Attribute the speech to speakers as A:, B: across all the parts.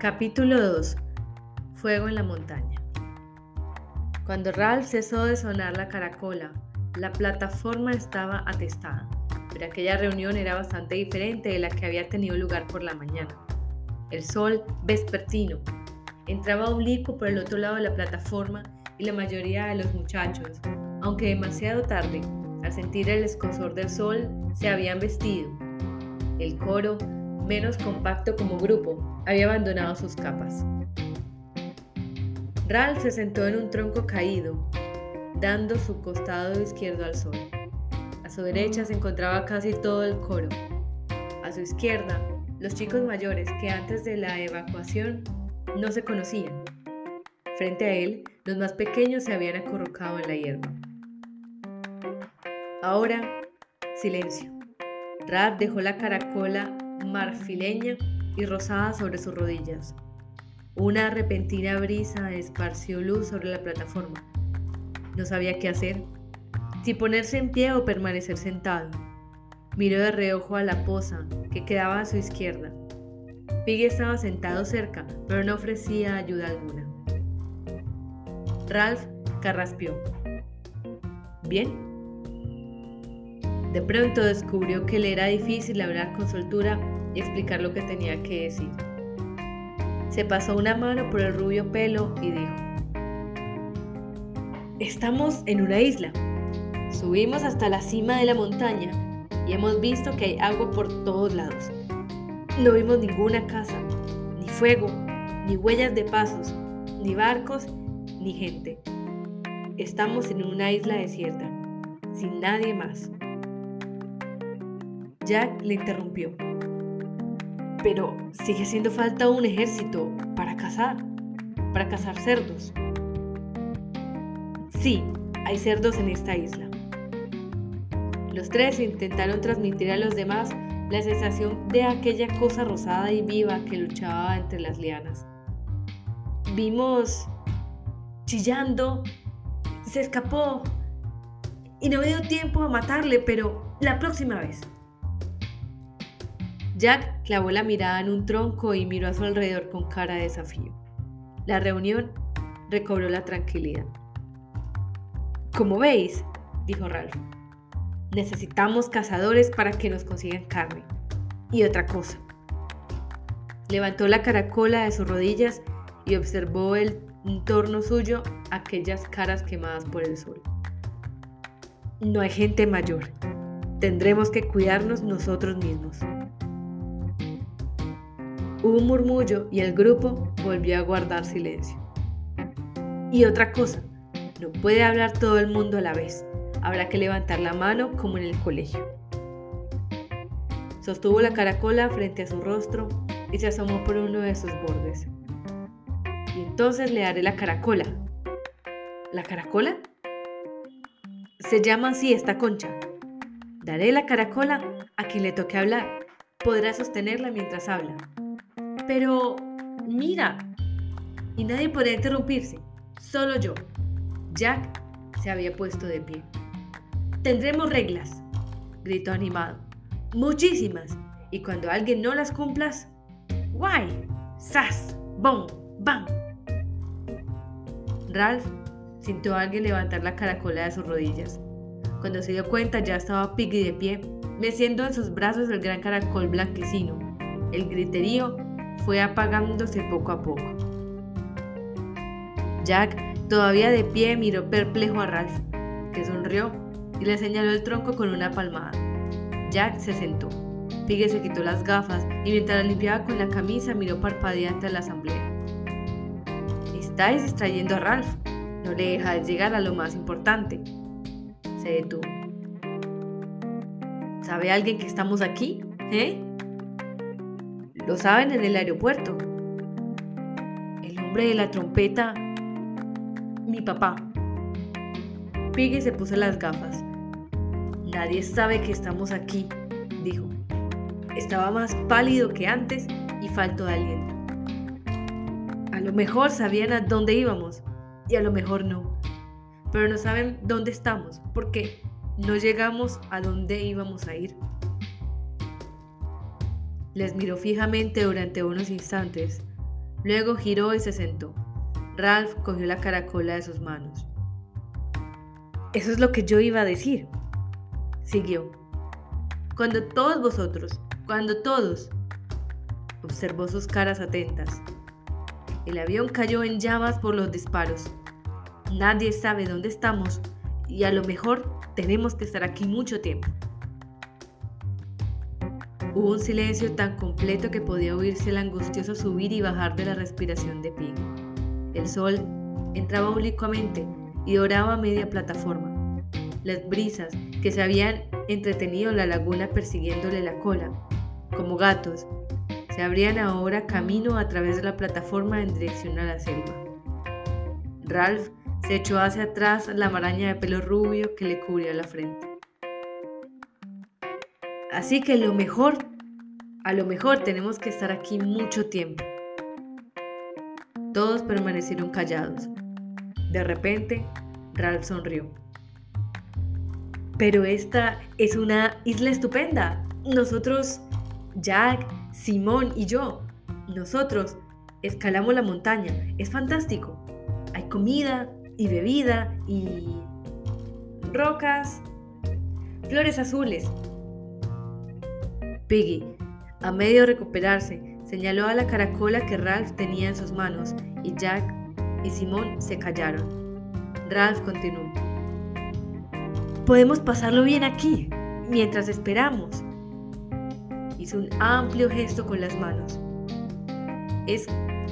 A: Capítulo 2. Fuego en la montaña. Cuando Ralph cesó de sonar la caracola, la plataforma estaba atestada, pero aquella reunión era bastante diferente de la que había tenido lugar por la mañana. El sol vespertino entraba oblicuo por el otro lado de la plataforma y la mayoría de los muchachos, aunque demasiado tarde, al sentir el escosor del sol, se habían vestido. El coro, menos compacto como grupo, había abandonado sus capas. Ralph se sentó en un tronco caído, dando su costado izquierdo al sol. A su derecha se encontraba casi todo el coro. A su izquierda, los chicos mayores que antes de la evacuación no se conocían. Frente a él, los más pequeños se habían acurrucado en la hierba. Ahora, silencio. Ralph dejó la caracola marfileña y rosada sobre sus rodillas. Una repentina brisa esparció luz sobre la plataforma. No sabía qué hacer, si ponerse en pie o permanecer sentado. Miró de reojo a la poza que quedaba a su izquierda. Piggy estaba sentado cerca, pero no ofrecía ayuda alguna. Ralph carraspeó. ¿Bien? De pronto descubrió que le era difícil hablar con soltura y explicar lo que tenía que decir. Se pasó una mano por el rubio pelo y dijo, Estamos en una isla. Subimos hasta la cima de la montaña y hemos visto que hay agua por todos lados. No vimos ninguna casa, ni fuego, ni huellas de pasos, ni barcos, ni gente. Estamos en una isla desierta, sin nadie más. Jack le interrumpió pero sigue haciendo falta un ejército para cazar, para cazar cerdos. Sí, hay cerdos en esta isla. Los tres intentaron transmitir a los demás la sensación de aquella cosa rosada y viva que luchaba entre las lianas. Vimos chillando, se escapó y no me dio tiempo a matarle, pero la próxima vez. Jack clavó la mirada en un tronco y miró a su alrededor con cara de desafío. La reunión recobró la tranquilidad. Como veis, dijo Ralph, necesitamos cazadores para que nos consigan carne. Y otra cosa. Levantó la caracola de sus rodillas y observó el entorno suyo aquellas caras quemadas por el sol. No hay gente mayor. Tendremos que cuidarnos nosotros mismos. Hubo un murmullo y el grupo volvió a guardar silencio. Y otra cosa, no puede hablar todo el mundo a la vez. Habrá que levantar la mano como en el colegio. Sostuvo la caracola frente a su rostro y se asomó por uno de sus bordes. Y entonces le daré la caracola. ¿La caracola? Se llama así esta concha. Daré la caracola a quien le toque hablar. Podrá sostenerla mientras habla. Pero, mira. Y nadie podía interrumpirse, solo yo. Jack se había puesto de pie. Tendremos reglas, gritó animado. Muchísimas. Y cuando alguien no las cumplas, ¡guay! ¡Sas! ¡Bom! ¡Bam! Ralph sintió a alguien levantar la caracola de sus rodillas. Cuando se dio cuenta ya estaba Piggy de pie, meciendo en sus brazos el gran caracol blanquecino. El griterío fue apagándose poco a poco. Jack, todavía de pie, miró perplejo a Ralph, que sonrió y le señaló el tronco con una palmada. Jack se sentó. Piggy se quitó las gafas y mientras la limpiaba con la camisa miró parpadeante a la asamblea. Estáis distrayendo a Ralph. No le dejáis llegar a lo más importante. Se detuvo. ¿Sabe alguien que estamos aquí? ¿Eh? Lo saben en el aeropuerto. El hombre de la trompeta, mi papá. Piggy se puso las gafas. Nadie sabe que estamos aquí, dijo. Estaba más pálido que antes y faltó de aliento. A lo mejor sabían a dónde íbamos y a lo mejor no. Pero no saben dónde estamos porque no llegamos a dónde íbamos a ir. Les miró fijamente durante unos instantes, Luego giró y se sentó. Ralph cogió la caracola de sus manos. Eso es lo que yo iba a decir. Siguió. Cuando todos vosotros, cuando todos, observó sus caras atentas. El avión cayó en llamas por los disparos. Nadie sabe dónde estamos y a lo mejor tenemos que estar aquí mucho tiempo. Hubo un silencio tan completo que podía oírse el angustioso subir y bajar de la respiración de Pig. El sol entraba oblicuamente y doraba media plataforma. Las brisas que se habían entretenido en la laguna persiguiéndole la cola, como gatos, se abrían ahora camino a través de la plataforma en dirección a la selva. Ralph se echó hacia atrás la maraña de pelo rubio que le cubría la frente. Así que lo mejor, a lo mejor tenemos que estar aquí mucho tiempo. Todos permanecieron callados. De repente, Ralph sonrió. Pero esta es una isla estupenda. Nosotros, Jack, Simón y yo, nosotros escalamos la montaña. Es fantástico. Hay comida y bebida y rocas, flores azules. Piggy, a medio de recuperarse, señaló a la caracola que Ralph tenía en sus manos y Jack y Simón se callaron. Ralph continuó. Podemos pasarlo bien aquí, mientras esperamos. Hizo un amplio gesto con las manos. Es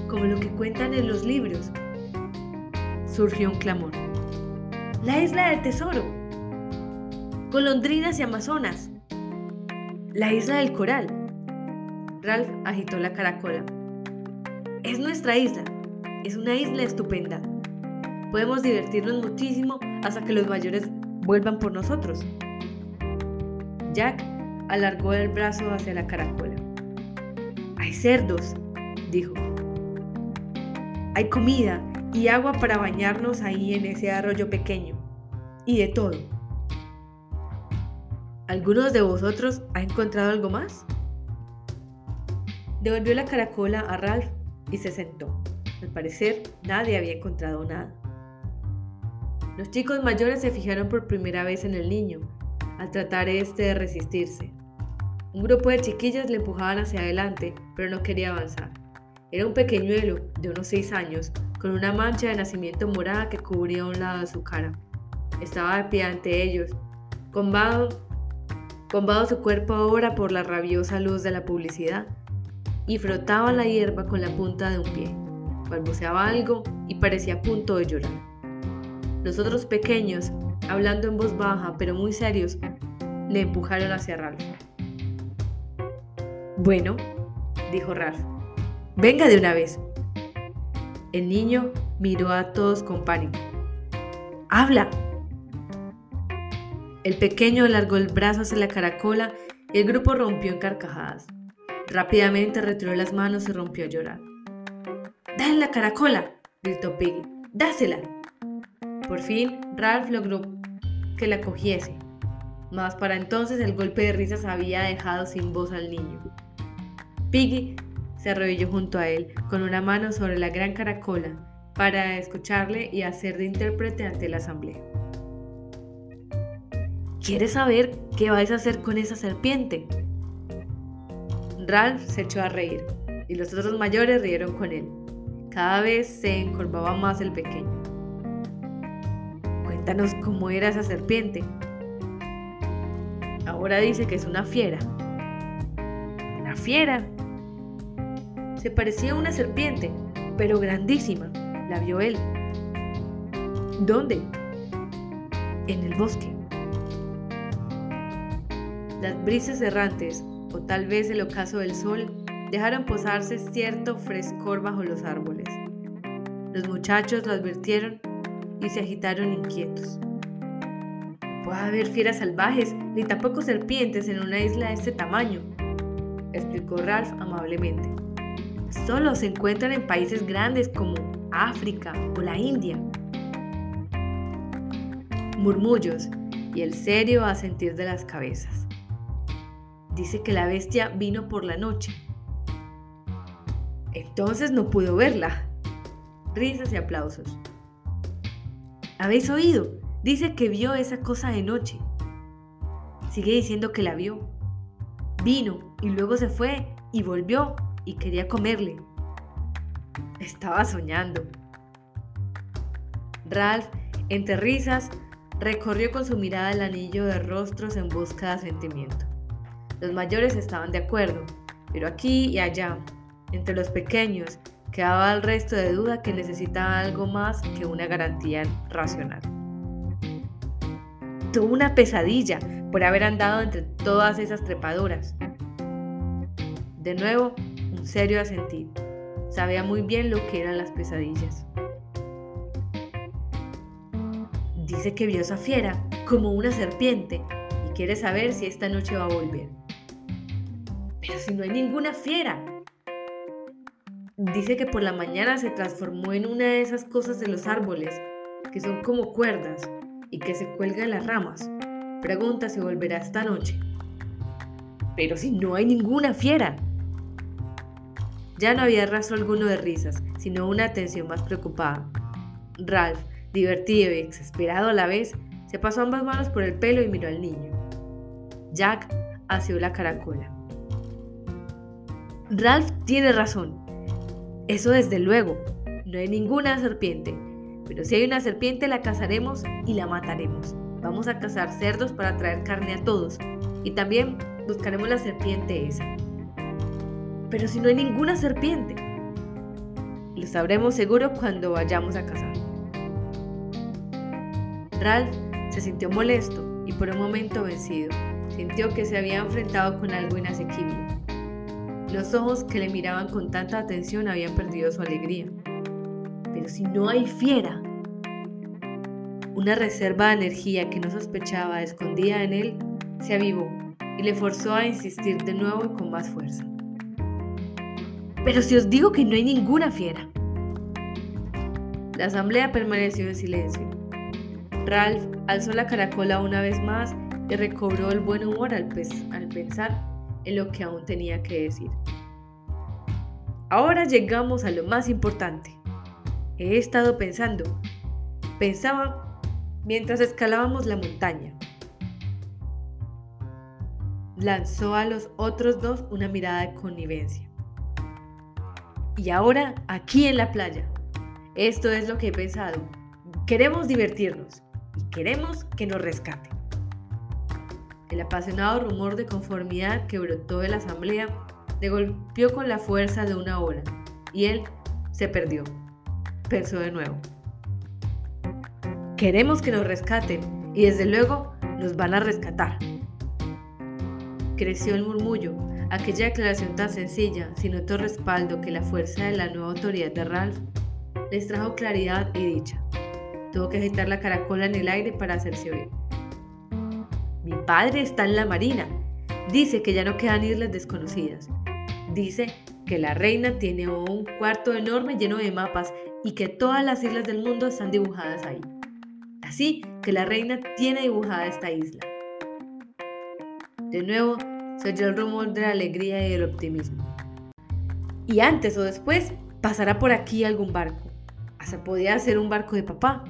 A: como lo que cuentan en los libros. Surgió un clamor. La isla del tesoro. Golondrinas y amazonas. La isla del coral. Ralph agitó la caracola. Es nuestra isla. Es una isla estupenda. Podemos divertirnos muchísimo hasta que los mayores vuelvan por nosotros. Jack alargó el brazo hacia la caracola. Hay cerdos, dijo. Hay comida y agua para bañarnos ahí en ese arroyo pequeño. Y de todo. ¿Algunos de vosotros ha encontrado algo más? Devolvió la caracola a Ralph y se sentó. Al parecer, nadie había encontrado nada. Los chicos mayores se fijaron por primera vez en el niño, al tratar este de resistirse. Un grupo de chiquillas le empujaban hacia adelante, pero no quería avanzar. Era un pequeñuelo de unos seis años, con una mancha de nacimiento morada que cubría un lado de su cara. Estaba de pie ante ellos, combado, combado su cuerpo ahora por la rabiosa luz de la publicidad, y frotaba la hierba con la punta de un pie. Balbuceaba algo y parecía a punto de llorar. Los otros pequeños, hablando en voz baja pero muy serios, le empujaron hacia Ralph. Bueno, dijo Ralph, venga de una vez. El niño miró a todos con pánico. ¡Habla! El pequeño alargó el brazo hacia la caracola y el grupo rompió en carcajadas. Rápidamente retiró las manos y rompió a llorar. ¡Dale la caracola! gritó Piggy. ¡Dásela! Por fin, Ralph logró que la cogiese, mas para entonces el golpe de risas había dejado sin voz al niño. Piggy se arrodilló junto a él, con una mano sobre la gran caracola, para escucharle y hacer de intérprete ante la asamblea. ¿Quieres saber qué vais a hacer con esa serpiente? Ralph se echó a reír, y los otros mayores rieron con él. Cada vez se encorvaba más el pequeño. Cuéntanos cómo era esa serpiente. Ahora dice que es una fiera. ¿Una fiera? Se parecía a una serpiente, pero grandísima. La vio él. ¿Dónde? En el bosque. Las brisas errantes, o tal vez el ocaso del sol, dejaron posarse cierto frescor bajo los árboles. Los muchachos lo advirtieron y se agitaron inquietos. Puede haber fieras salvajes ni tampoco serpientes en una isla de este tamaño, explicó Ralph amablemente. Solo se encuentran en países grandes como África o la India. Murmullos y el serio asentir de las cabezas. Dice que la bestia vino por la noche. Entonces no pudo verla. Risas y aplausos. ¿Habéis oído? Dice que vio esa cosa de noche. Sigue diciendo que la vio. Vino y luego se fue y volvió y quería comerle. Estaba soñando. Ralph, entre risas, recorrió con su mirada el anillo de rostros en busca de sentimiento. Los mayores estaban de acuerdo, pero aquí y allá, entre los pequeños, quedaba el resto de duda que necesitaba algo más que una garantía racional. Tuvo una pesadilla por haber andado entre todas esas trepadoras. De nuevo, un serio asentir. Sabía muy bien lo que eran las pesadillas. Dice que vio esa fiera como una serpiente y quiere saber si esta noche va a volver. Pero si no hay ninguna fiera. Dice que por la mañana se transformó en una de esas cosas de los árboles, que son como cuerdas y que se cuelga en las ramas. Pregunta si volverá esta noche. Pero si no hay ninguna fiera. Ya no había rastro alguno de risas, sino una atención más preocupada. Ralph, divertido y exasperado a la vez, se pasó ambas manos por el pelo y miró al niño. Jack asió la caracola. Ralph tiene razón. Eso desde luego. No hay ninguna serpiente. Pero si hay una serpiente la cazaremos y la mataremos. Vamos a cazar cerdos para traer carne a todos. Y también buscaremos la serpiente esa. Pero si no hay ninguna serpiente, lo sabremos seguro cuando vayamos a cazar. Ralph se sintió molesto y por un momento vencido. Sintió que se había enfrentado con algo inasequible. Los ojos que le miraban con tanta atención habían perdido su alegría. Pero si no hay fiera, una reserva de energía que no sospechaba escondida en él se avivó y le forzó a insistir de nuevo y con más fuerza. Pero si os digo que no hay ninguna fiera. La asamblea permaneció en silencio. Ralph alzó la caracola una vez más y recobró el buen humor al, al pensar en lo que aún tenía que decir. Ahora llegamos a lo más importante. He estado pensando, pensaba mientras escalábamos la montaña. Lanzó a los otros dos una mirada de connivencia. Y ahora aquí en la playa. Esto es lo que he pensado. Queremos divertirnos y queremos que nos rescaten. El apasionado rumor de conformidad que brotó de la asamblea le golpeó con la fuerza de una ola y él se perdió. Pensó de nuevo. Queremos que nos rescaten y desde luego nos van a rescatar. Creció el murmullo Aquella declaración tan sencilla, sin otro respaldo que la fuerza de la nueva autoridad de Ralph, les trajo claridad y dicha. Tuvo que agitar la caracola en el aire para hacerse oír. Mi padre está en la marina. Dice que ya no quedan islas desconocidas. Dice que la reina tiene un cuarto enorme lleno de mapas y que todas las islas del mundo están dibujadas ahí. Así que la reina tiene dibujada esta isla. De nuevo, se oyó el rumor de la alegría y el optimismo. Y antes o después pasará por aquí algún barco. Hasta podía ser un barco de papá.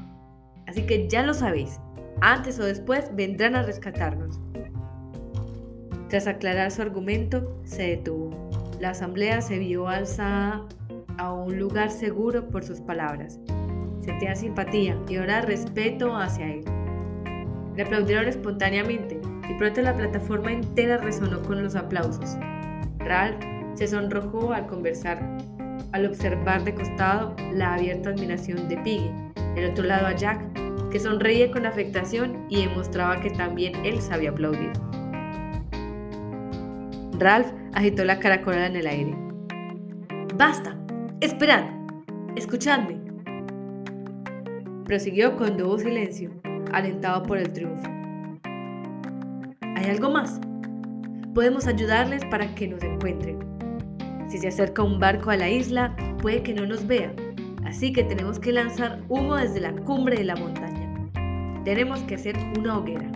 A: Así que ya lo sabéis, antes o después vendrán a rescatarnos. Tras aclarar su argumento, se detuvo. La asamblea se vio alzada a un lugar seguro por sus palabras. Sentía simpatía y ahora respeto hacia él. Le aplaudieron espontáneamente y pronto la plataforma entera resonó con los aplausos. Ralph se sonrojó al conversar, al observar de costado la abierta admiración de Piggy, del otro lado a Jack, que sonreía con afectación y demostraba que también él sabía aplaudir. Ralph agitó la caracola en el aire. ¡Basta! ¡Esperad! ¡Escuchadme! Prosiguió con nuevo silencio, alentado por el triunfo. ¿Hay algo más? Podemos ayudarles para que nos encuentren. Si se acerca un barco a la isla, puede que no nos vea, así que tenemos que lanzar humo desde la cumbre de la montaña. Tenemos que hacer una hoguera.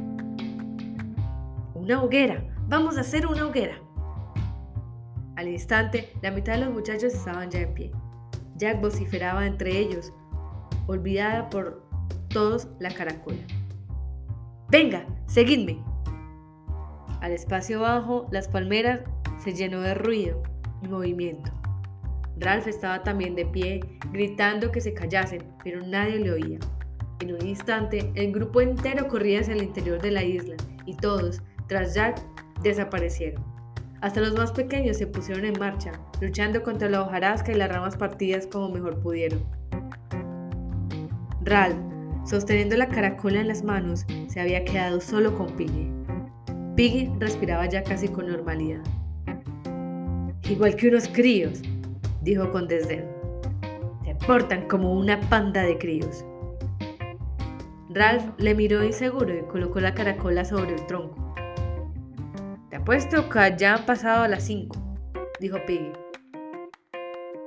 A: Una hoguera. Vamos a hacer una hoguera. Al instante, la mitad de los muchachos estaban ya en pie. Jack vociferaba entre ellos, olvidada por todos la caracola. Venga, seguidme. Al espacio bajo, las palmeras se llenó de ruido y movimiento. Ralph estaba también de pie, gritando que se callasen, pero nadie le oía. En un instante, el grupo entero corría hacia el interior de la isla y todos, tras Jack, desaparecieron. Hasta los más pequeños se pusieron en marcha, luchando contra la hojarasca y las ramas partidas como mejor pudieron. Ralph, sosteniendo la caracola en las manos, se había quedado solo con Piggy. Piggy respiraba ya casi con normalidad. Igual que unos críos, dijo con desdén. Se portan como una panda de críos. Ralph le miró inseguro y colocó la caracola sobre el tronco. Te apuesto que ya han pasado las cinco, dijo Piggy.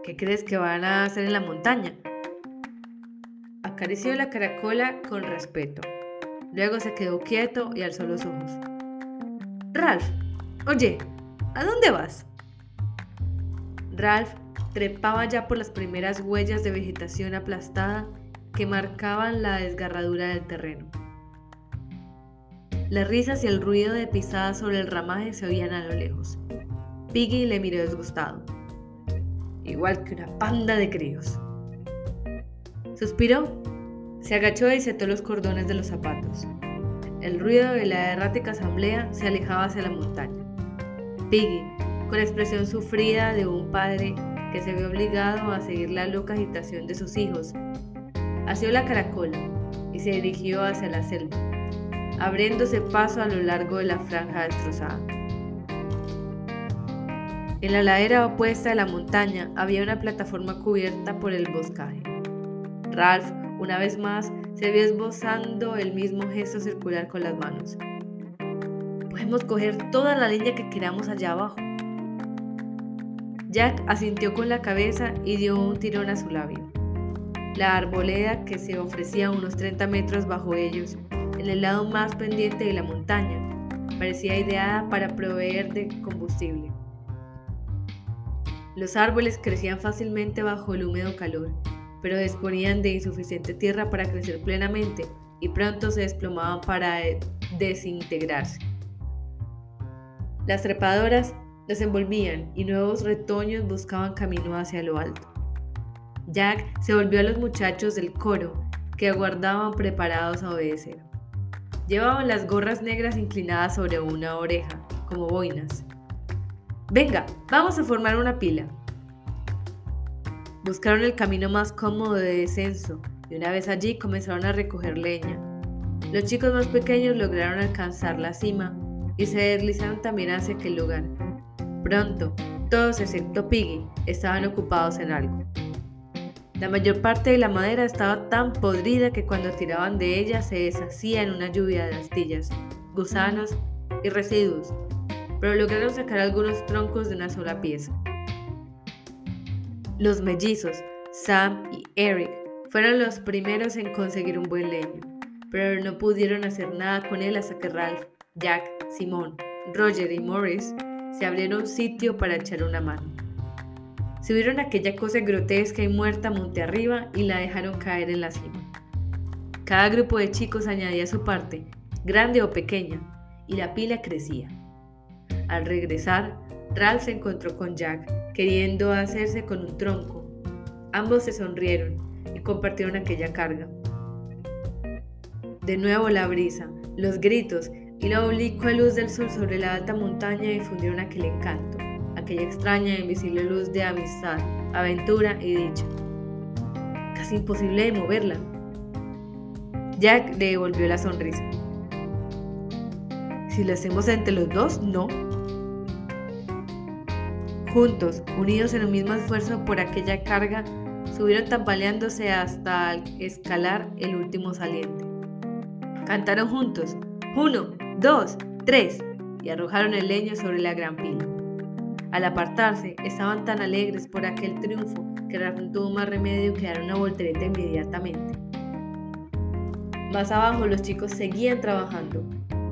A: ¿Qué crees que van a hacer en la montaña? Acarició la caracola con respeto. Luego se quedó quieto y alzó los ojos. Ralph, oye, ¿a dónde vas? Ralph trepaba ya por las primeras huellas de vegetación aplastada que marcaban la desgarradura del terreno. Las risas y el ruido de pisadas sobre el ramaje se oían a lo lejos. Piggy le miró disgustado. Igual que una panda de críos. Suspiró, se agachó y setó los cordones de los zapatos. El ruido de la errática asamblea se alejaba hacia la montaña. Piggy, con expresión sufrida de un padre que se ve obligado a seguir la loca agitación de sus hijos, asió la caracola y se dirigió hacia la selva, abriéndose paso a lo largo de la franja destrozada. En la ladera opuesta de la montaña había una plataforma cubierta por el boscaje. Ralph, una vez más, se vio esbozando el mismo gesto circular con las manos. Podemos coger toda la línea que queramos allá abajo. Jack asintió con la cabeza y dio un tirón a su labio. La arboleda, que se ofrecía unos 30 metros bajo ellos, en el lado más pendiente de la montaña, parecía ideada para proveer de combustible. Los árboles crecían fácilmente bajo el húmedo calor, pero disponían de insuficiente tierra para crecer plenamente y pronto se desplomaban para desintegrarse. Las trepadoras desenvolvían y nuevos retoños buscaban camino hacia lo alto. Jack se volvió a los muchachos del coro que aguardaban preparados a obedecer. Llevaban las gorras negras inclinadas sobre una oreja, como boinas. Venga, vamos a formar una pila. Buscaron el camino más cómodo de descenso y una vez allí comenzaron a recoger leña. Los chicos más pequeños lograron alcanzar la cima y se deslizaron también hacia aquel lugar, Pronto, todos excepto Piggy estaban ocupados en algo. La mayor parte de la madera estaba tan podrida que cuando tiraban de ella se deshacía en una lluvia de astillas, gusanos y residuos, pero lograron sacar algunos troncos de una sola pieza. Los mellizos, Sam y Eric, fueron los primeros en conseguir un buen leño, pero no pudieron hacer nada con él hasta que Ralph, Jack, Simón, Roger y Morris se abrieron sitio para echar una mano. Subieron aquella cosa grotesca y muerta monte arriba y la dejaron caer en la cima. Cada grupo de chicos añadía su parte, grande o pequeña, y la pila crecía. Al regresar, Ralph se encontró con Jack, queriendo hacerse con un tronco. Ambos se sonrieron y compartieron aquella carga. De nuevo la brisa, los gritos y la oblicua luz del sol sobre la alta montaña difundieron aquel encanto, aquella extraña e invisible luz de amistad, aventura y dicha. Casi imposible de moverla. Jack le devolvió la sonrisa. Si lo hacemos entre los dos, no. Juntos, unidos en un mismo esfuerzo por aquella carga, subieron tambaleándose hasta escalar el último saliente. Cantaron juntos, uno, dos, tres, y arrojaron el leño sobre la gran pila. Al apartarse, estaban tan alegres por aquel triunfo que Rafa tuvo más remedio que dar una voltereta inmediatamente. Más abajo los chicos seguían trabajando,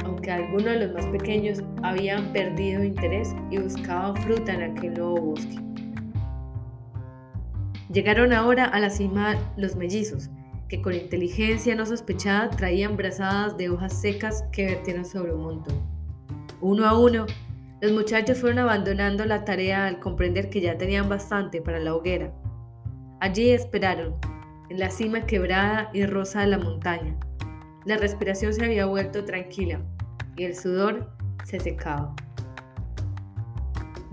A: aún porque algunos de los más pequeños habían perdido interés y buscaban fruta en aquel nuevo bosque. Llegaron ahora a la cima los mellizos, que con inteligencia no sospechada traían brazadas de hojas secas que vertieron sobre un montón. Uno a uno, los muchachos fueron abandonando la tarea al comprender que ya tenían bastante para la hoguera. Allí esperaron, en la cima quebrada y rosa de la montaña. La respiración se había vuelto tranquila y el sudor se secaba.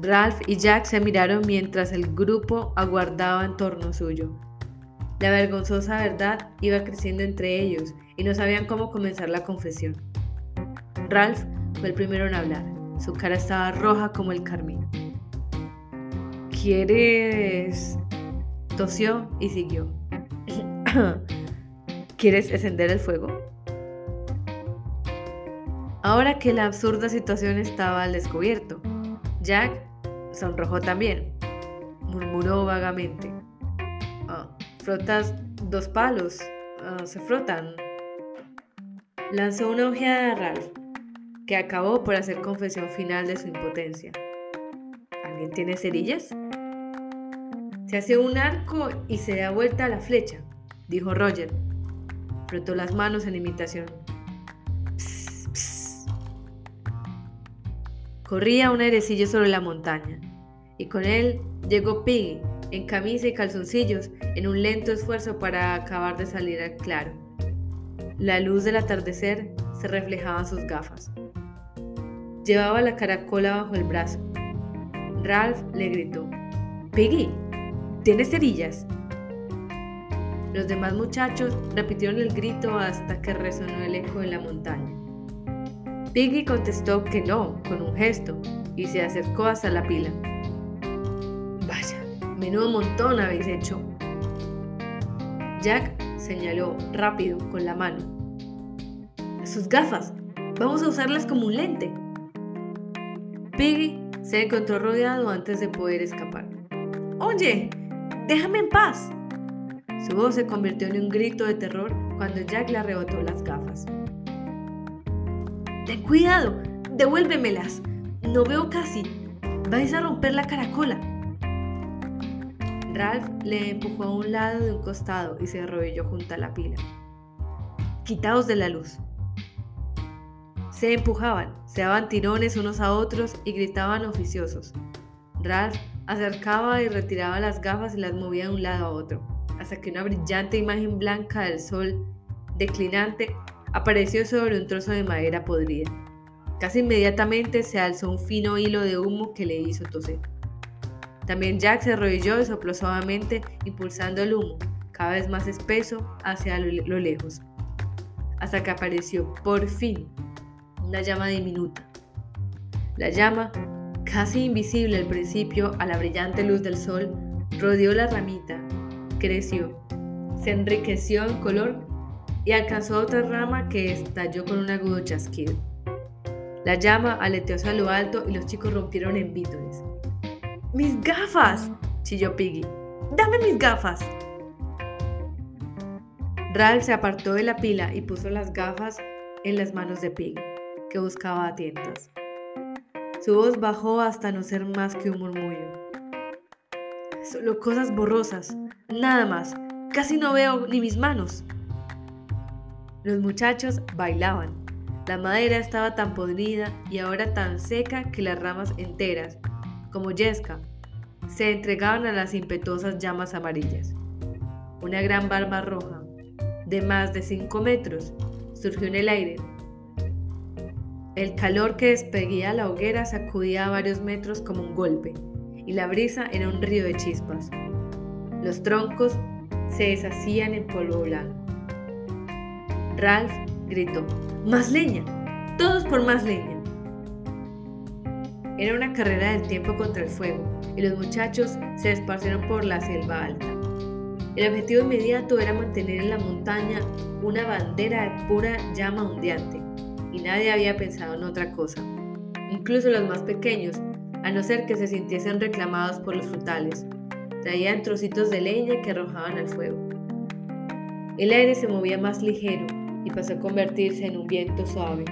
A: Ralph y Jack se miraron mientras el grupo aguardaba en torno suyo. La vergonzosa verdad iba creciendo entre ellos y no sabían cómo comenzar la confesión. Ralph fue el primero en hablar. Su cara estaba roja como el carmín. ¿Quieres...? Tosió y siguió. ¿Quieres encender el fuego? Ahora que la absurda situación estaba al descubierto, Jack sonrojó también. Murmuró vagamente. Ah, frotas dos palos. Ah, se frotan. Lanzó una ojeada a Ralph, que acabó por hacer confesión final de su impotencia. ¿Alguien tiene cerillas? Se hace un arco y se da vuelta a la flecha, dijo Roger. Frotó las manos en imitación. Corría un airecillo sobre la montaña, y con él llegó Piggy, en camisa y calzoncillos, en un lento esfuerzo para acabar de salir al claro. La luz del atardecer se reflejaba en sus gafas. Llevaba la caracola bajo el brazo. Ralph le gritó, Piggy, ¿tienes cerillas? Los demás muchachos repitieron el grito hasta que resonó el eco en la montaña. Piggy contestó que no, con un gesto, y se acercó hasta la pila. Vaya, menudo montón habéis hecho. Jack señaló rápido con la mano. Sus gafas. Vamos a usarlas como un lente. Piggy se encontró rodeado antes de poder escapar. Oye, déjame en paz. Su voz se convirtió en un grito de terror cuando Jack le arrebató las gafas. Ten cuidado, devuélvemelas. No veo casi. Vais a romper la caracola. Ralph le empujó a un lado de un costado y se arrodilló junto a la pila. Quitaos de la luz. Se empujaban, se daban tirones unos a otros y gritaban oficiosos. Ralph acercaba y retiraba las gafas y las movía de un lado a otro, hasta que una brillante imagen blanca del sol declinante apareció sobre un trozo de madera podrida. Casi inmediatamente se alzó un fino hilo de humo que le hizo toser. También Jack se arrodilló y sopló suavemente, impulsando el humo, cada vez más espeso, hacia lo lejos, hasta que apareció, por fin, una llama diminuta. La llama, casi invisible al principio a la brillante luz del sol, rodeó la ramita, creció, se enriqueció en color y alcanzó otra rama que estalló con un agudo chasquido. La llama aleteó hacia lo alto y los chicos rompieron en vítores. ¡Mis gafas! chilló Piggy. ¡Dame mis gafas! Ralph se apartó de la pila y puso las gafas en las manos de Piggy, que buscaba a tientas. Su voz bajó hasta no ser más que un murmullo. Solo cosas borrosas, nada más. Casi no veo ni mis manos. Los muchachos bailaban. La madera estaba tan podrida y ahora tan seca que las ramas enteras, como yesca, se entregaban a las impetuosas llamas amarillas. Una gran barba roja, de más de 5 metros, surgió en el aire. El calor que despedía la hoguera sacudía a varios metros como un golpe, y la brisa era un río de chispas. Los troncos se deshacían en polvo blanco. Ralph gritó, ¡Más leña! ¡Todos por más leña! Era una carrera del tiempo contra el fuego y los muchachos se esparcieron por la selva alta. El objetivo inmediato era mantener en la montaña una bandera de pura llama ondeante y nadie había pensado en otra cosa, incluso los más pequeños, a no ser que se sintiesen reclamados por los frutales. Traían trocitos de leña que arrojaban al fuego. El aire se movía más ligero y pasó a convertirse en un viento suave.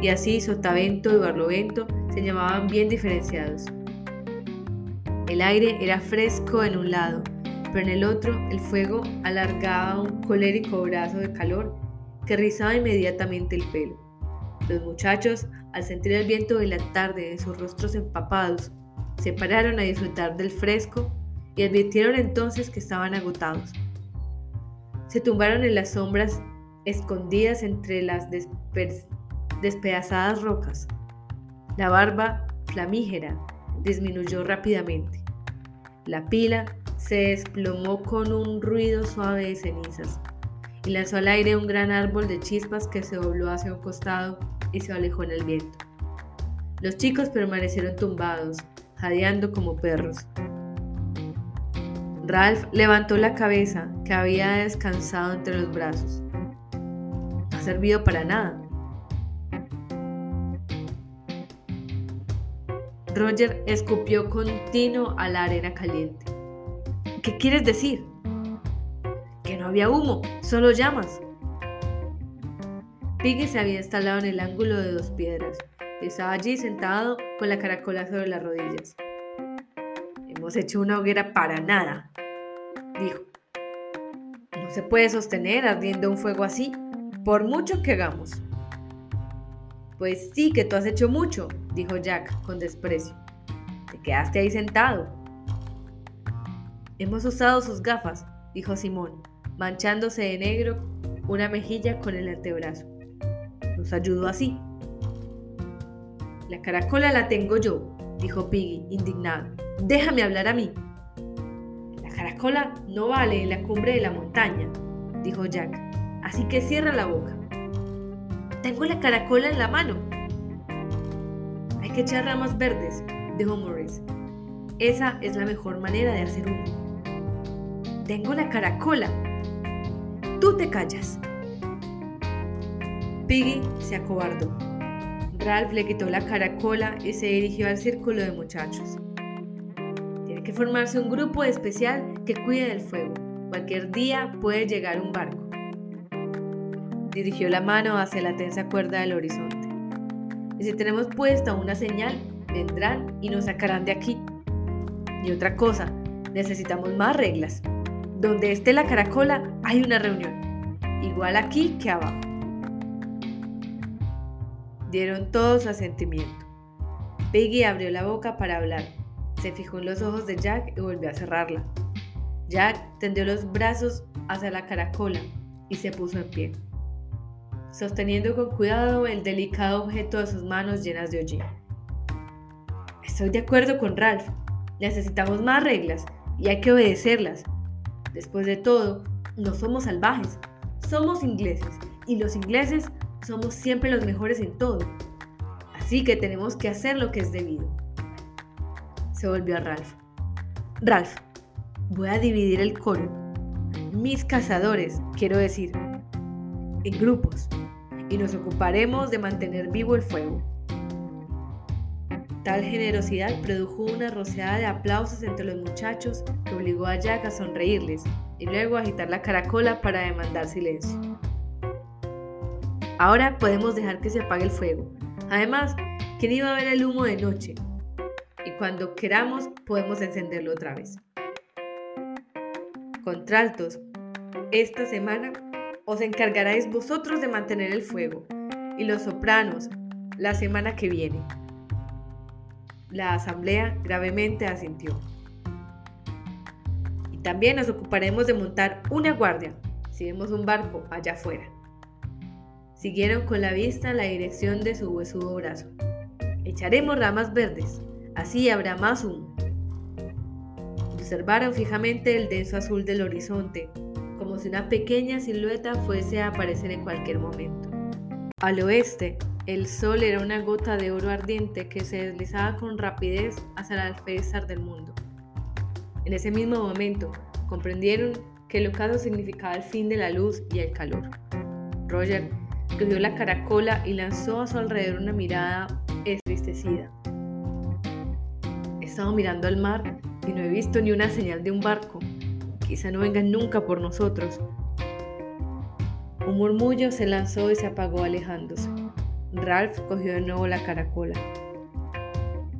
A: y así sotavento y barlovento se llamaban bien diferenciados. El aire era fresco en un lado, pero en el otro el fuego alargaba un colérico brazo de calor que rizaba inmediatamente el pelo. Los muchachos, al sentir el viento de la tarde en sus rostros empapados, se pararon a disfrutar del fresco y advirtieron entonces que estaban agotados. Se tumbaron en las sombras escondidas entre las despedazadas rocas. La barba flamígera disminuyó rápidamente. La pila se desplomó con un ruido suave de cenizas y lanzó al aire un gran árbol de chispas que se dobló hacia un costado y se alejó en el viento. Los chicos permanecieron tumbados, jadeando como perros. Ralph levantó la cabeza que había descansado entre los brazos. No ha servido para nada. Roger escupió continuo a la arena caliente. ¿Qué quieres decir? Que no había humo, solo llamas. Piggy se había instalado en el ángulo de dos piedras y estaba allí sentado con la caracola sobre las rodillas. Hemos hecho una hoguera para nada, dijo. No se puede sostener ardiendo un fuego así, por mucho que hagamos. Pues sí que tú has hecho mucho, dijo Jack con desprecio. Te quedaste ahí sentado. Hemos usado sus gafas, dijo Simón, manchándose de negro una mejilla con el antebrazo. Nos ayudó así. La caracola la tengo yo, dijo Piggy, indignado. Déjame hablar a mí. La caracola no vale en la cumbre de la montaña, dijo Jack. Así que cierra la boca. Tengo la caracola en la mano. Hay que echar ramas verdes, dijo Morris. Esa es la mejor manera de hacer humo. Tengo la caracola. Tú te callas. Piggy se acobardó. Ralph le quitó la caracola y se dirigió al círculo de muchachos. Tiene que formarse un grupo especial que cuide del fuego. Cualquier día puede llegar un barco. Dirigió la mano hacia la tensa cuerda del horizonte. Y si tenemos puesta una señal, vendrán y nos sacarán de aquí. Y otra cosa, necesitamos más reglas. Donde esté la caracola hay una reunión. Igual aquí que abajo. Dieron todos asentimiento. Peggy abrió la boca para hablar. Se fijó en los ojos de Jack y volvió a cerrarla. Jack tendió los brazos hacia la caracola y se puso en pie sosteniendo con cuidado el delicado objeto de sus manos llenas de hollín. Estoy de acuerdo con Ralph. Necesitamos más reglas y hay que obedecerlas. Después de todo, no somos salvajes, somos ingleses y los ingleses somos siempre los mejores en todo. Así que tenemos que hacer lo que es debido. Se volvió a Ralph. Ralph, voy a dividir el coro. Mis cazadores, quiero decir, en grupos y nos ocuparemos de mantener vivo el fuego. Tal generosidad produjo una rociada de aplausos entre los muchachos que obligó a Jack a sonreírles y luego a agitar la caracola para demandar silencio. Ahora podemos dejar que se apague el fuego. Además, ¿quién iba a ver el humo de noche? Y cuando queramos podemos encenderlo otra vez. Contraltos, esta semana os encargaréis vosotros de mantener el fuego, y los sopranos la semana que viene. La asamblea gravemente asintió. Y también nos ocuparemos de montar una guardia si vemos un barco allá afuera. Siguieron con la vista la dirección de su huesudo brazo. Echaremos ramas verdes, así habrá más humo. Observaron fijamente el denso azul del horizonte como si una pequeña silueta fuese a aparecer en cualquier momento. Al oeste, el sol era una gota de oro ardiente que se deslizaba con rapidez hacia el alféizar del mundo. En ese mismo momento, comprendieron que el ocaso significaba el fin de la luz y el calor. Roger cogió la caracola y lanzó a su alrededor una mirada entristecida. He estado mirando al mar y no he visto ni una señal de un barco, quizá no vengan nunca por nosotros. Un murmullo se lanzó y se apagó alejándose. Ralph cogió de nuevo la caracola.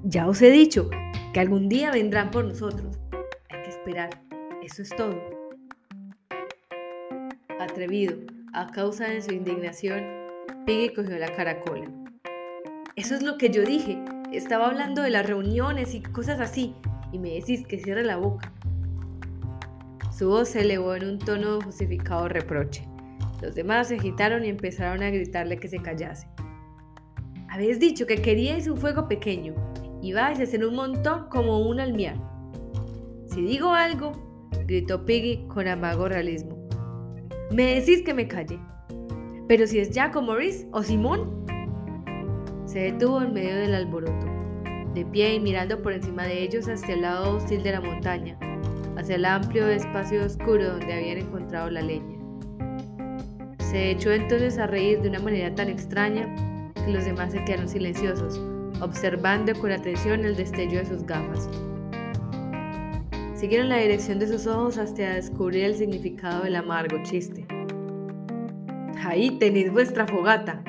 A: Ya os he dicho que algún día vendrán por nosotros. Hay que esperar. Eso es todo. Atrevido, a causa de su indignación, Piggy cogió la caracola. Eso es lo que yo dije. Estaba hablando de las reuniones y cosas así, y me decís que cierre la boca. Su voz se elevó en un tono de justificado reproche. Los demás se agitaron y empezaron a gritarle que se callase. Habéis dicho que queríais un fuego pequeño y vais a hacer un montón como un almiar. Si digo algo, gritó Piggy con amago realismo, me decís que me calle. Pero si es Jack o Maurice o Simón. Se detuvo en medio del alboroto, de pie y mirando por encima de ellos hacia el lado hostil de la montaña, hacia el amplio espacio oscuro donde habían encontrado la leña. Se echó entonces a reír de una manera tan extraña que los demás se quedaron silenciosos, observando con atención el destello de sus gafas. Siguieron la dirección de sus ojos hasta descubrir el significado del amargo chiste. Ahí tenéis vuestra fogata.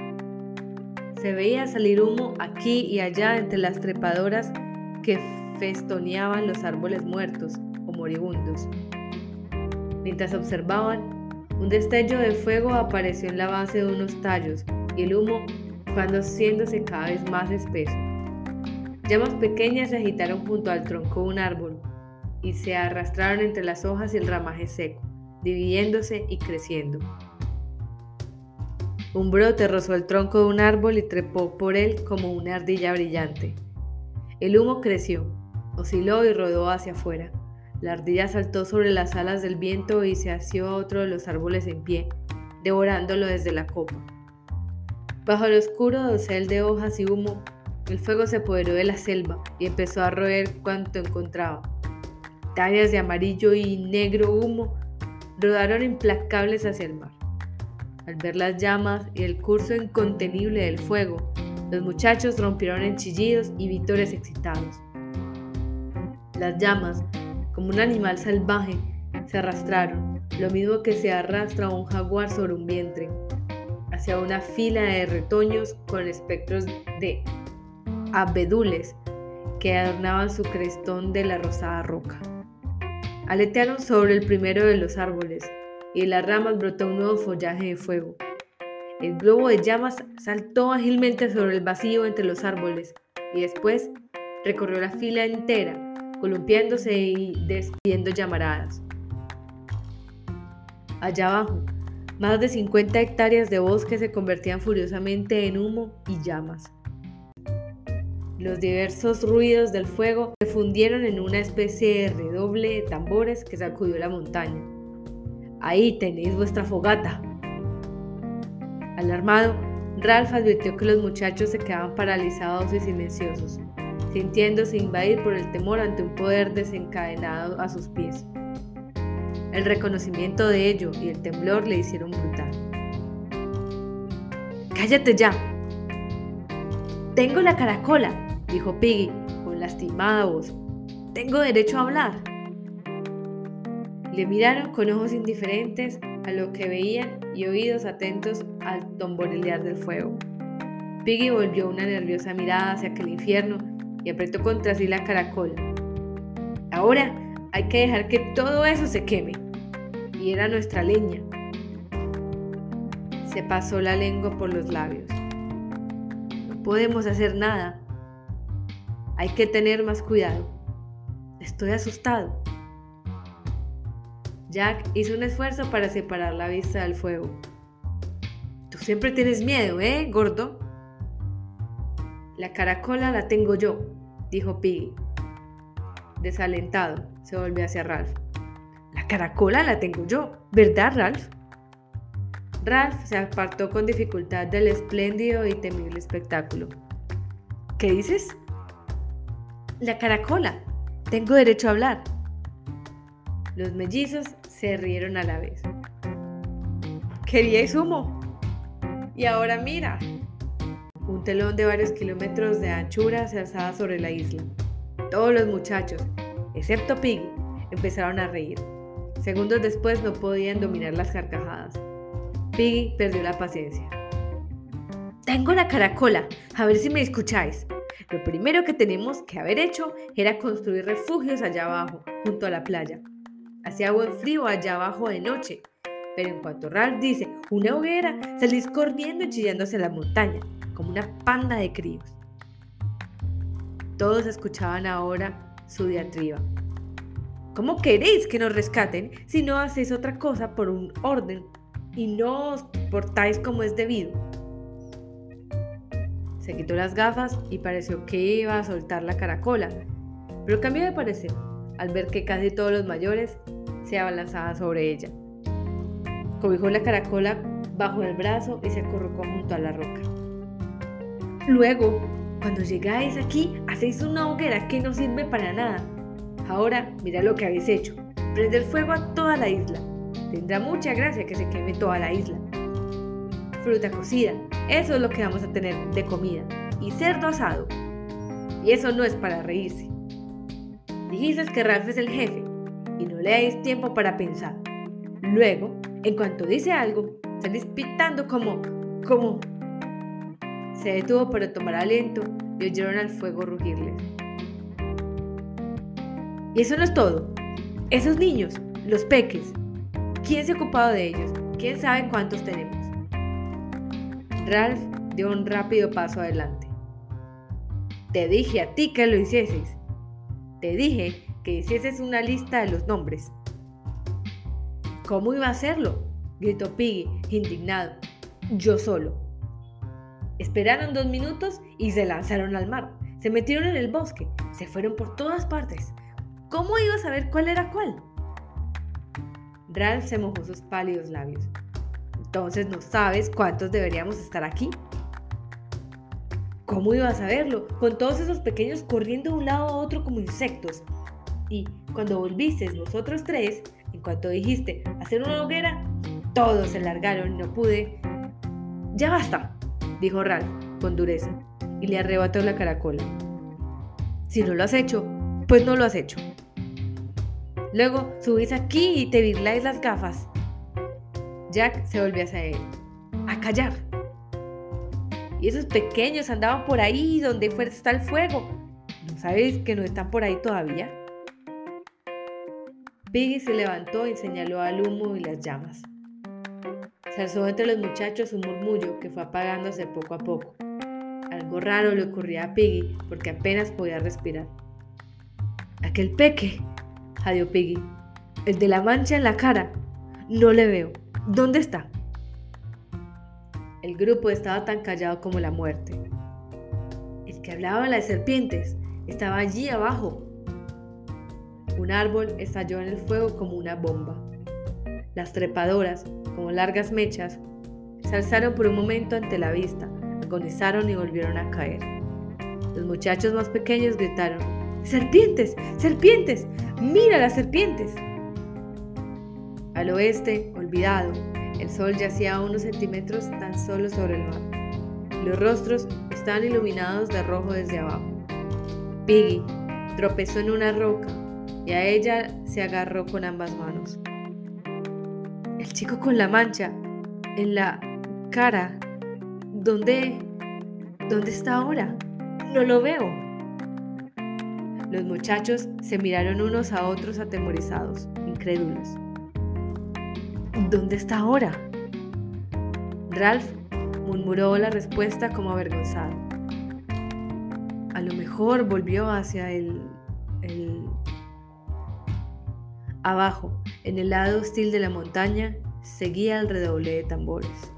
A: Se veía salir humo aquí y allá entre las trepadoras que festoneaban los árboles muertos o moribundos. Mientras observaban, un destello de fuego apareció en la base de unos tallos y el humo fue haciéndose cada vez más espeso. Llamas pequeñas se agitaron junto al tronco de un árbol y se arrastraron entre las hojas y el ramaje seco, dividiéndose y creciendo. Un brote rozó el tronco de un árbol y trepó por él como una ardilla brillante. El humo creció, osciló y rodó hacia afuera. La ardilla saltó sobre las alas del viento y se asió a otro de los árboles en pie, devorándolo desde la copa. Bajo el oscuro dosel de hojas y humo, el fuego se apoderó de la selva y empezó a roer cuanto encontraba. Tallas de amarillo y negro humo rodaron implacables hacia el mar. Al ver las llamas y el curso incontenible del fuego, los muchachos rompieron en chillidos y vítores excitados. Las llamas, como un animal salvaje, se arrastraron, lo mismo que se arrastra un jaguar sobre un vientre, hacia una fila de retoños con espectros de abedules que adornaban su crestón de la rosada roca. Aletearon sobre el primero de los árboles, y de las ramas brotó un nuevo follaje de fuego. El globo de llamas saltó ágilmente sobre el vacío entre los árboles y después recorrió la fila entera, columpiándose y despidiendo llamaradas. Allá abajo, más de 50 hectáreas de bosque se convertían furiosamente en humo y llamas. Los diversos ruidos del fuego se fundieron en una especie de redoble de tambores que sacudió la montaña. Ahí tenéis vuestra fogata. Alarmado, Ralph advirtió que los muchachos se quedaban paralizados y silenciosos, sintiéndose invadir por el temor ante un poder desencadenado a sus pies. El reconocimiento de ello y el temblor le hicieron brutal. ¡Cállate ya! Tengo la caracola, dijo Piggy con lastimada voz. Tengo derecho a hablar. Le miraron con ojos indiferentes a lo que veían y oídos atentos al tomborilear del fuego. Piggy volvió una nerviosa mirada hacia aquel infierno y apretó contra sí la caracola. Ahora hay que dejar que todo eso se queme. Y era nuestra leña. Se pasó la lengua por los labios. No podemos hacer nada. Hay que tener más cuidado. Estoy asustado. Jack hizo un esfuerzo para separar la vista del fuego. Tú siempre tienes miedo, ¿eh, gordo? La caracola la tengo yo, dijo Piggy. Desalentado, se volvió hacia Ralph. La caracola la tengo yo, ¿verdad, Ralph? Ralph se apartó con dificultad del espléndido y temible espectáculo. ¿Qué dices? La caracola. Tengo derecho a hablar. Los mellizos se rieron a la vez. ¿Queríais humo? Y ahora mira. Un telón de varios kilómetros de anchura se alzaba sobre la isla. Todos los muchachos, excepto Piggy, empezaron a reír. Segundos después no podían dominar las carcajadas. Piggy perdió la paciencia. Tengo la caracola, a ver si me escucháis. Lo primero que tenemos que haber hecho era construir refugios allá abajo, junto a la playa. Hacía buen frío allá abajo de noche, pero en cuanto Ralph dice una hoguera, salís corriendo y chillando hacia la montaña, como una panda de críos. Todos escuchaban ahora su diatriba. ¿Cómo queréis que nos rescaten si no hacéis otra cosa por un orden y no os portáis como es debido? Se quitó las gafas y pareció que iba a soltar la caracola, pero cambió de parecer al ver que casi todos los mayores se abalanzaban sobre ella. Cobijó la caracola bajo el brazo y se acurrucó junto a la roca. Luego, cuando llegáis aquí, hacéis una hoguera que no sirve para nada Ahora, mira lo que habéis hecho. Prender fuego a toda la isla. Tendrá mucha gracia que se queme toda la isla. Fruta cocida, eso es lo que vamos a tener de comida. Y cerdo asado. Y eso no es para reírse. Dijiste que Ralph es el jefe y no le dais tiempo para pensar. Luego, en cuanto dice algo, salís pitando como, como... Se detuvo para tomar aliento y oyeron al fuego rugirles. Y eso no es todo. Esos niños, los peques, ¿quién se ha ocupado de ellos? ¿Quién sabe cuántos tenemos? Ralph dio un rápido paso adelante. Te dije a ti que lo hicieses. Te dije que hicieses una lista de los nombres. ¿Cómo iba a hacerlo? gritó Piggy, indignado. Yo solo. Esperaron dos minutos y se lanzaron al mar. Se metieron en el bosque. Se fueron por todas partes. ¿Cómo iba a saber cuál era cuál? Ralph se mojó sus pálidos labios. Entonces no sabes cuántos deberíamos estar aquí. ¿Cómo iba a saberlo? Con todos esos pequeños corriendo de un lado a otro como insectos. Y cuando volviste nosotros tres, en cuanto dijiste hacer una hoguera, todos se largaron y no pude. Ya basta, dijo Ralph con dureza y le arrebató la caracola. Si no lo has hecho, pues no lo has hecho. Luego subís aquí y te virláis las gafas. Jack se volvió hacia él. A callar. Y esos pequeños andaban por ahí donde está el fuego. ¿No sabéis que no están por ahí todavía? Piggy se levantó y señaló al humo y las llamas. Se alzó entre los muchachos un murmullo que fue apagándose poco a poco. Algo raro le ocurría a Piggy porque apenas podía respirar. Aquel peque, Adiós, Piggy. El de la mancha en la cara. No le veo. ¿Dónde está? El grupo estaba tan callado como la muerte. El que hablaba de las serpientes estaba allí abajo. Un árbol estalló en el fuego como una bomba. Las trepadoras, como largas mechas, se alzaron por un momento ante la vista, agonizaron y volvieron a caer. Los muchachos más pequeños gritaron, ¡Serpientes! ¡Serpientes! ¡Mira las serpientes! Al oeste, el sol yacía unos centímetros tan solo sobre el mar. Los rostros estaban iluminados de rojo desde abajo. Piggy tropezó en una roca y a ella se agarró con ambas manos. El chico con la mancha en la cara. ¿Dónde? ¿Dónde está ahora? No lo veo. Los muchachos se miraron unos a otros atemorizados, incrédulos. ¿Dónde está ahora? Ralph murmuró la respuesta como avergonzado. A lo mejor volvió hacia el, el... Abajo, en el lado hostil de la montaña, seguía el redoble de tambores.